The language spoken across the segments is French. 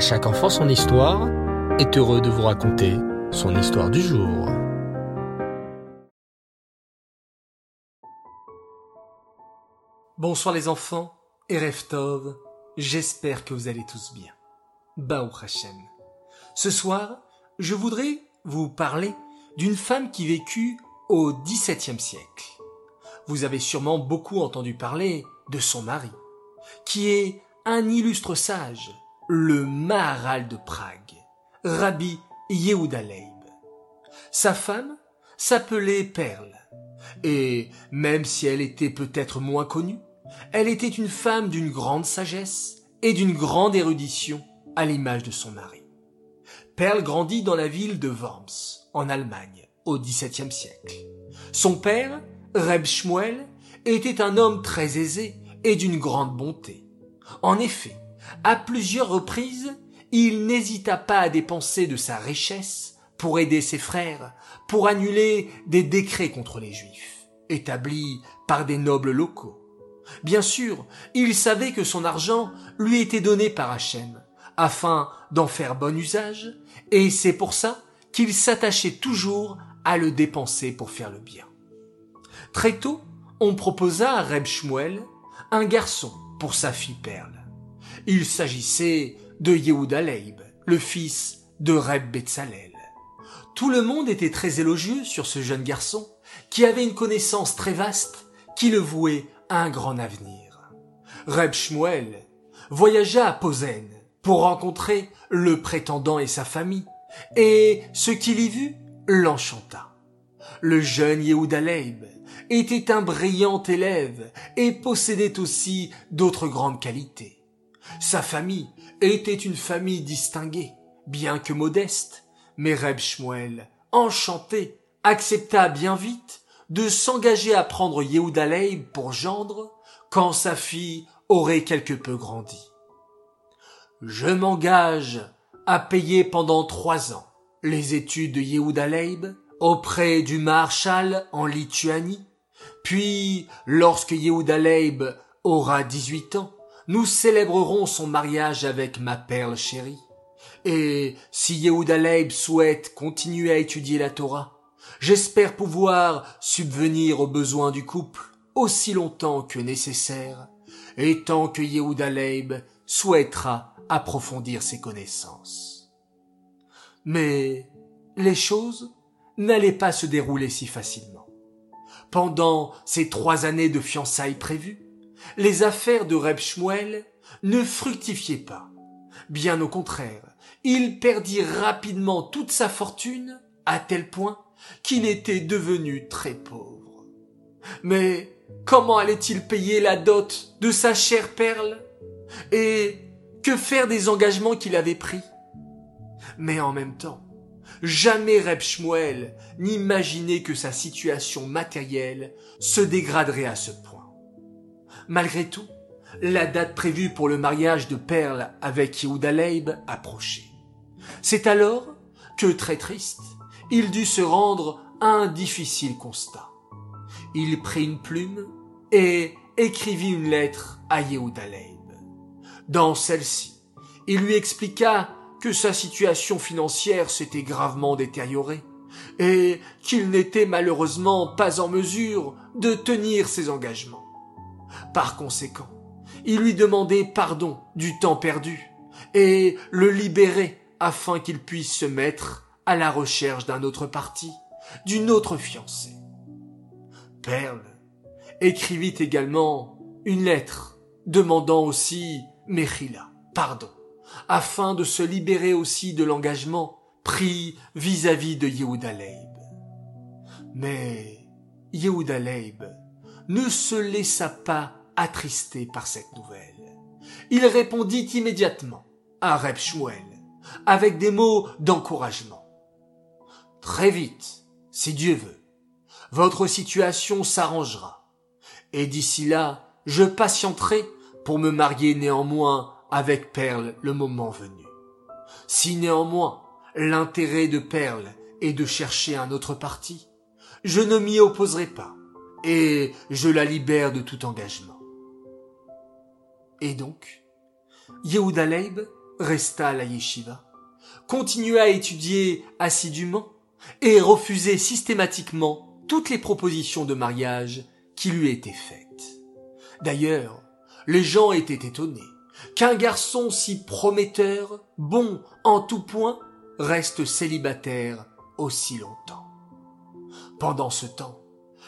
Chaque enfant son histoire est heureux de vous raconter son histoire du jour. Bonsoir les enfants et Reftov, j'espère que vous allez tous bien. Bao Hashem. Ce soir, je voudrais vous parler d'une femme qui vécut au XVIIe siècle. Vous avez sûrement beaucoup entendu parler de son mari, qui est un illustre sage, le Maharal de Prague, Rabbi Yehuda Leib. Sa femme s'appelait Perle, et même si elle était peut-être moins connue, elle était une femme d'une grande sagesse et d'une grande érudition à l'image de son mari. Perle grandit dans la ville de Worms, en Allemagne, au XVIIe siècle. Son père, Reb Shmuel, était un homme très aisé et d'une grande bonté. En effet, à plusieurs reprises, il n'hésita pas à dépenser de sa richesse pour aider ses frères, pour annuler des décrets contre les Juifs, établis par des nobles locaux. Bien sûr, il savait que son argent lui était donné par Hachem, afin d'en faire bon usage, et c'est pour ça qu'il s'attachait toujours à le dépenser pour faire le bien. Très tôt, on proposa à Reb Shmuel un garçon pour sa fille Perle. Il s'agissait de Yehuda Leib, le fils de Reb Betzalel. Tout le monde était très élogieux sur ce jeune garçon, qui avait une connaissance très vaste, qui le vouait à un grand avenir. Reb Shmuel voyagea à Posen pour rencontrer le prétendant et sa famille, et ce qu'il y vit l'enchanta. Le jeune Yehuda Leib était un brillant élève et possédait aussi d'autres grandes qualités. Sa famille était une famille distinguée, bien que modeste, mais Reb Shmuel, enchanté, accepta bien vite de s'engager à prendre Yehuda Leib pour gendre quand sa fille aurait quelque peu grandi. Je m'engage à payer pendant trois ans les études de Yehuda Leib auprès du Marshal en Lituanie, puis lorsque Yehuda Leib aura dix-huit ans, nous célébrerons son mariage avec ma perle chérie. Et si Yehuda Leib souhaite continuer à étudier la Torah, j'espère pouvoir subvenir aux besoins du couple aussi longtemps que nécessaire, et tant que Yehuda Leib souhaitera approfondir ses connaissances. Mais les choses n'allaient pas se dérouler si facilement. Pendant ces trois années de fiançailles prévues, les affaires de Reb Shmuel ne fructifiaient pas. Bien au contraire, il perdit rapidement toute sa fortune à tel point qu'il était devenu très pauvre. Mais comment allait-il payer la dot de sa chère perle? Et que faire des engagements qu'il avait pris? Mais en même temps, jamais Reb Shmuel n'imaginait que sa situation matérielle se dégraderait à ce point. Malgré tout, la date prévue pour le mariage de Perle avec Yehuda Leib approchait. C'est alors que, très triste, il dut se rendre à un difficile constat. Il prit une plume et écrivit une lettre à Yehuda Leib. Dans celle-ci, il lui expliqua que sa situation financière s'était gravement détériorée et qu'il n'était malheureusement pas en mesure de tenir ses engagements. Par conséquent, il lui demandait pardon du temps perdu et le libérer afin qu'il puisse se mettre à la recherche d'un autre parti, d'une autre fiancée. Perle écrivit également une lettre demandant aussi Mechila, pardon, afin de se libérer aussi de l'engagement pris vis-à-vis de Yehuda Leib. Mais Yehuda Leib ne se laissa pas attrister par cette nouvelle. Il répondit immédiatement à Reb avec des mots d'encouragement. Très vite, si Dieu veut, votre situation s'arrangera. Et d'ici là, je patienterai pour me marier néanmoins avec Perle le moment venu. Si néanmoins l'intérêt de Perle est de chercher un autre parti, je ne m'y opposerai pas, et je la libère de tout engagement. Et donc, Yehuda Leib resta à la yeshiva, continua à étudier assidûment et refusait systématiquement toutes les propositions de mariage qui lui étaient faites. D'ailleurs, les gens étaient étonnés qu'un garçon si prometteur, bon en tout point, reste célibataire aussi longtemps. Pendant ce temps,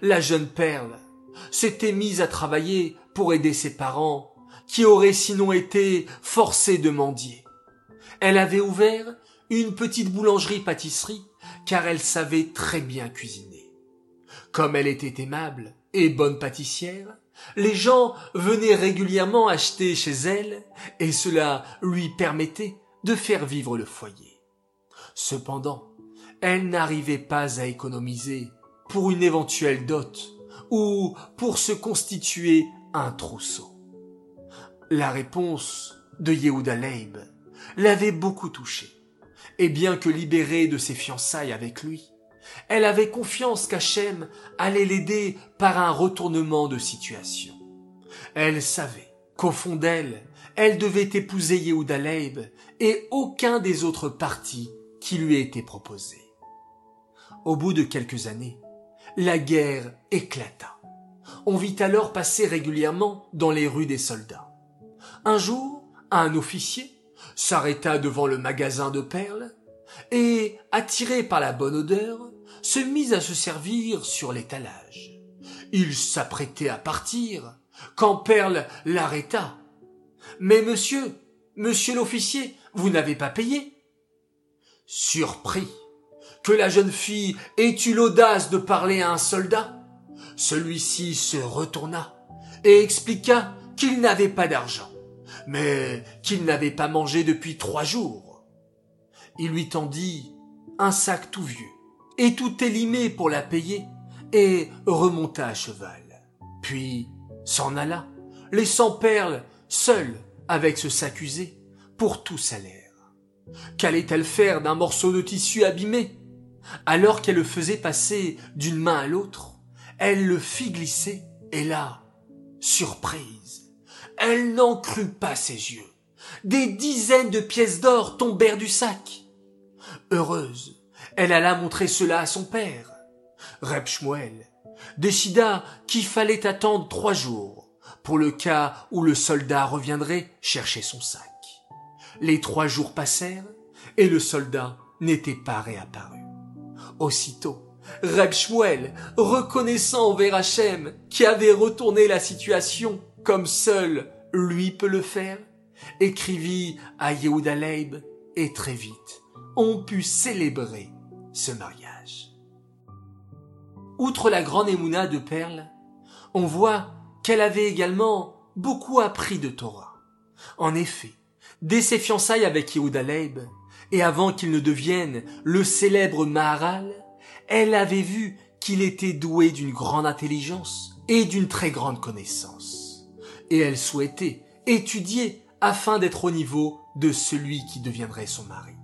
la jeune perle s'était mise à travailler pour aider ses parents, qui auraient sinon été forcés de mendier. Elle avait ouvert une petite boulangerie-pâtisserie, car elle savait très bien cuisiner. Comme elle était aimable et bonne pâtissière, les gens venaient régulièrement acheter chez elle, et cela lui permettait de faire vivre le foyer. Cependant, elle n'arrivait pas à économiser pour une éventuelle dot ou pour se constituer un trousseau. La réponse de Yehuda Leib l'avait beaucoup touchée. Et bien que libérée de ses fiançailles avec lui, elle avait confiance qu'Hachem allait l'aider par un retournement de situation. Elle savait qu'au fond d'elle, elle devait épouser Yehuda Leib et aucun des autres partis qui lui étaient proposés. Au bout de quelques années, la guerre éclata. On vit alors passer régulièrement dans les rues des soldats. Un jour, un officier s'arrêta devant le magasin de perles et, attiré par la bonne odeur, se mit à se servir sur l'étalage. Il s'apprêtait à partir quand Perle l'arrêta. Mais monsieur, monsieur l'officier, vous n'avez pas payé. Surpris que la jeune fille ait eu l'audace de parler à un soldat, celui-ci se retourna et expliqua qu'il n'avait pas d'argent, mais qu'il n'avait pas mangé depuis trois jours. Il lui tendit un sac tout vieux et tout élimé pour la payer et remonta à cheval. Puis s'en alla, laissant Perle seule avec ce sac usé pour tout salaire. Qu'allait-elle faire d'un morceau de tissu abîmé? Alors qu'elle le faisait passer d'une main à l'autre, elle le fit glisser, et là, surprise, elle n'en crut pas ses yeux. Des dizaines de pièces d'or tombèrent du sac. Heureuse, elle alla montrer cela à son père. Reb Shmuel décida qu'il fallait attendre trois jours pour le cas où le soldat reviendrait chercher son sac. Les trois jours passèrent et le soldat n'était pas réapparu. Aussitôt, Reb Shmuel, reconnaissant envers Hachem qui avait retourné la situation comme seul lui peut le faire, écrivit à Yehuda Leib et très vite, on put célébrer ce mariage. Outre la grande émouna de Perle, on voit qu'elle avait également beaucoup appris de Torah. En effet, dès ses fiançailles avec Yehuda Leib, et avant qu'il ne devienne le célèbre Maharal, elle avait vu qu'il était doué d'une grande intelligence et d'une très grande connaissance. Et elle souhaitait étudier afin d'être au niveau de celui qui deviendrait son mari.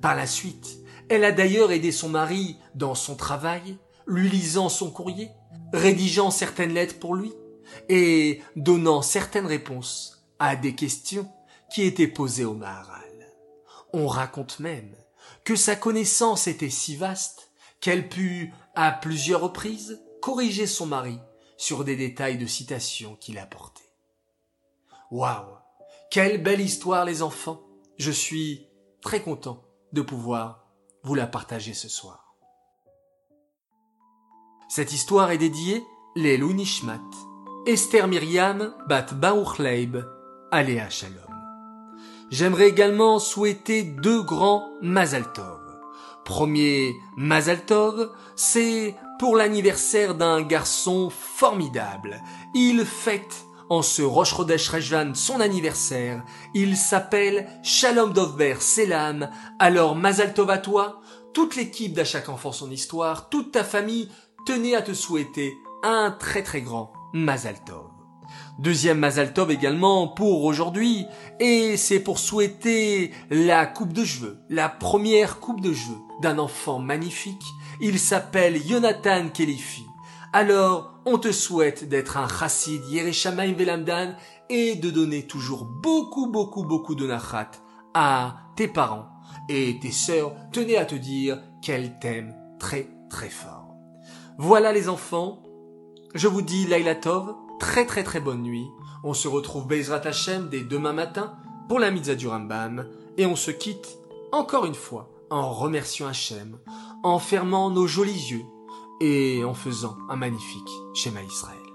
Par la suite, elle a d'ailleurs aidé son mari dans son travail, lui lisant son courrier, rédigeant certaines lettres pour lui et donnant certaines réponses à des questions qui étaient posées au Maharal. On raconte même que sa connaissance était si vaste qu'elle put, à plusieurs reprises, corriger son mari sur des détails de citation qu'il apportait. Waouh! Quelle belle histoire, les enfants! Je suis très content de pouvoir vous la partager ce soir. Cette histoire est dédiée les Nishmat, Esther Myriam Bat Baruch Leib, Aléa Shalom. J'aimerais également souhaiter deux grands Mazal Tov. Premier Mazal Tov, c'est pour l'anniversaire d'un garçon formidable. Il fête en ce Rosh Chodesh Rejvan son anniversaire. Il s'appelle Shalom Dovber Selam. Alors Mazal Tov à toi, toute l'équipe d'À chaque enfant son histoire, toute ta famille tenait à te souhaiter un très très grand Mazal Tov. Deuxième Mazal Tov également pour aujourd'hui, et c'est pour souhaiter la coupe de cheveux, la première coupe de cheveux d'un enfant magnifique. Il s'appelle Jonathan Kelifi. Alors, on te souhaite d'être un chassid Yereshamaim Velamdan et de donner toujours beaucoup, beaucoup, beaucoup de nachat à tes parents et tes sœurs tenaient à te dire qu'elles t'aiment très très fort. Voilà les enfants, je vous dis Laila Tov, très très très bonne nuit. On se retrouve Bezrat Hashem dès demain matin pour la mitzvah du Rambam et on se quitte encore une fois en remerciant Hachem, en fermant nos jolis yeux et en faisant un magnifique schéma Israël.